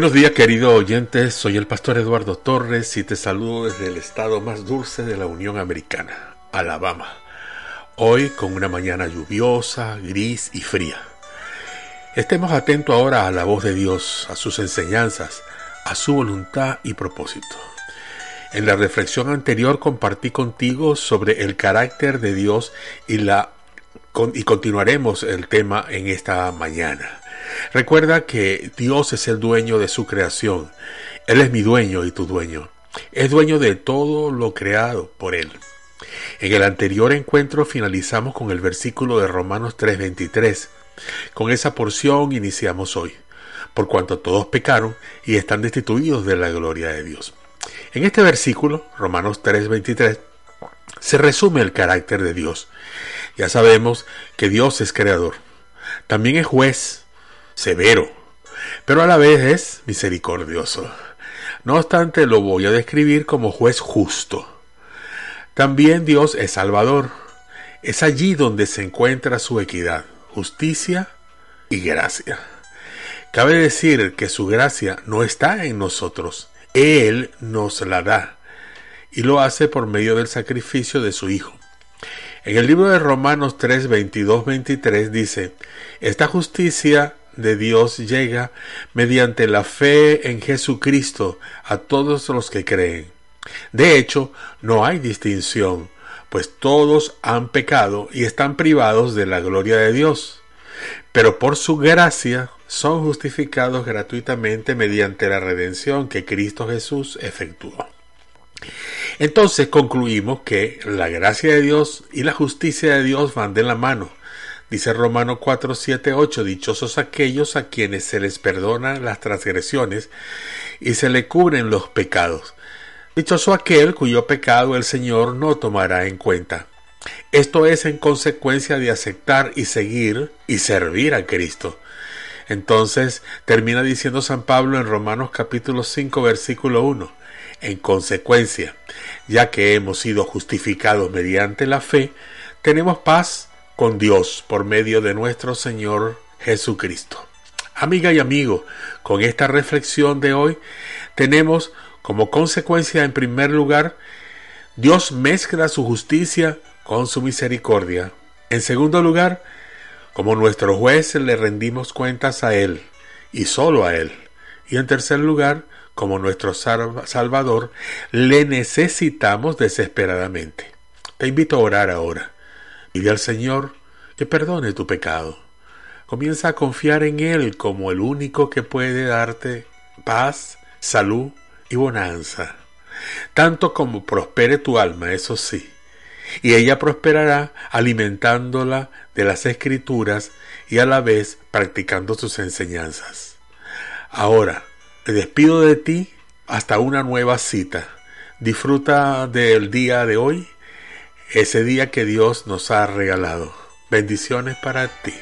Buenos días queridos oyentes, soy el pastor Eduardo Torres y te saludo desde el estado más dulce de la Unión Americana, Alabama. Hoy con una mañana lluviosa, gris y fría. Estemos atentos ahora a la voz de Dios, a sus enseñanzas, a su voluntad y propósito. En la reflexión anterior compartí contigo sobre el carácter de Dios y la y continuaremos el tema en esta mañana. Recuerda que Dios es el dueño de su creación. Él es mi dueño y tu dueño. Es dueño de todo lo creado por Él. En el anterior encuentro finalizamos con el versículo de Romanos 3:23. Con esa porción iniciamos hoy, por cuanto todos pecaron y están destituidos de la gloria de Dios. En este versículo, Romanos 3:23, se resume el carácter de Dios. Ya sabemos que Dios es creador. También es juez, severo, pero a la vez es misericordioso. No obstante, lo voy a describir como juez justo. También Dios es salvador. Es allí donde se encuentra su equidad, justicia y gracia. Cabe decir que su gracia no está en nosotros, Él nos la da y lo hace por medio del sacrificio de su Hijo. En el libro de Romanos 3, 22, 23 dice, esta justicia de Dios llega mediante la fe en Jesucristo a todos los que creen. De hecho, no hay distinción, pues todos han pecado y están privados de la gloria de Dios. Pero por su gracia son justificados gratuitamente mediante la redención que Cristo Jesús efectuó. Entonces concluimos que la gracia de Dios y la justicia de Dios van de la mano Dice Romano 4, 7, 8, dichosos aquellos a quienes se les perdonan las transgresiones y se le cubren los pecados. Dichoso aquel cuyo pecado el Señor no tomará en cuenta. Esto es en consecuencia de aceptar y seguir y servir a Cristo. Entonces termina diciendo San Pablo en Romanos capítulo 5 versículo 1. En consecuencia, ya que hemos sido justificados mediante la fe, tenemos paz con Dios por medio de nuestro Señor Jesucristo. Amiga y amigo, con esta reflexión de hoy tenemos como consecuencia en primer lugar, Dios mezcla su justicia con su misericordia. En segundo lugar, como nuestro juez le rendimos cuentas a Él y solo a Él. Y en tercer lugar, como nuestro Salvador, le necesitamos desesperadamente. Te invito a orar ahora. Dile al Señor que perdone tu pecado. Comienza a confiar en Él como el único que puede darte paz, salud y bonanza. Tanto como prospere tu alma, eso sí. Y ella prosperará alimentándola de las escrituras y a la vez practicando sus enseñanzas. Ahora, despido de ti hasta una nueva cita. Disfruta del día de hoy ese día que Dios nos ha regalado. Bendiciones para ti.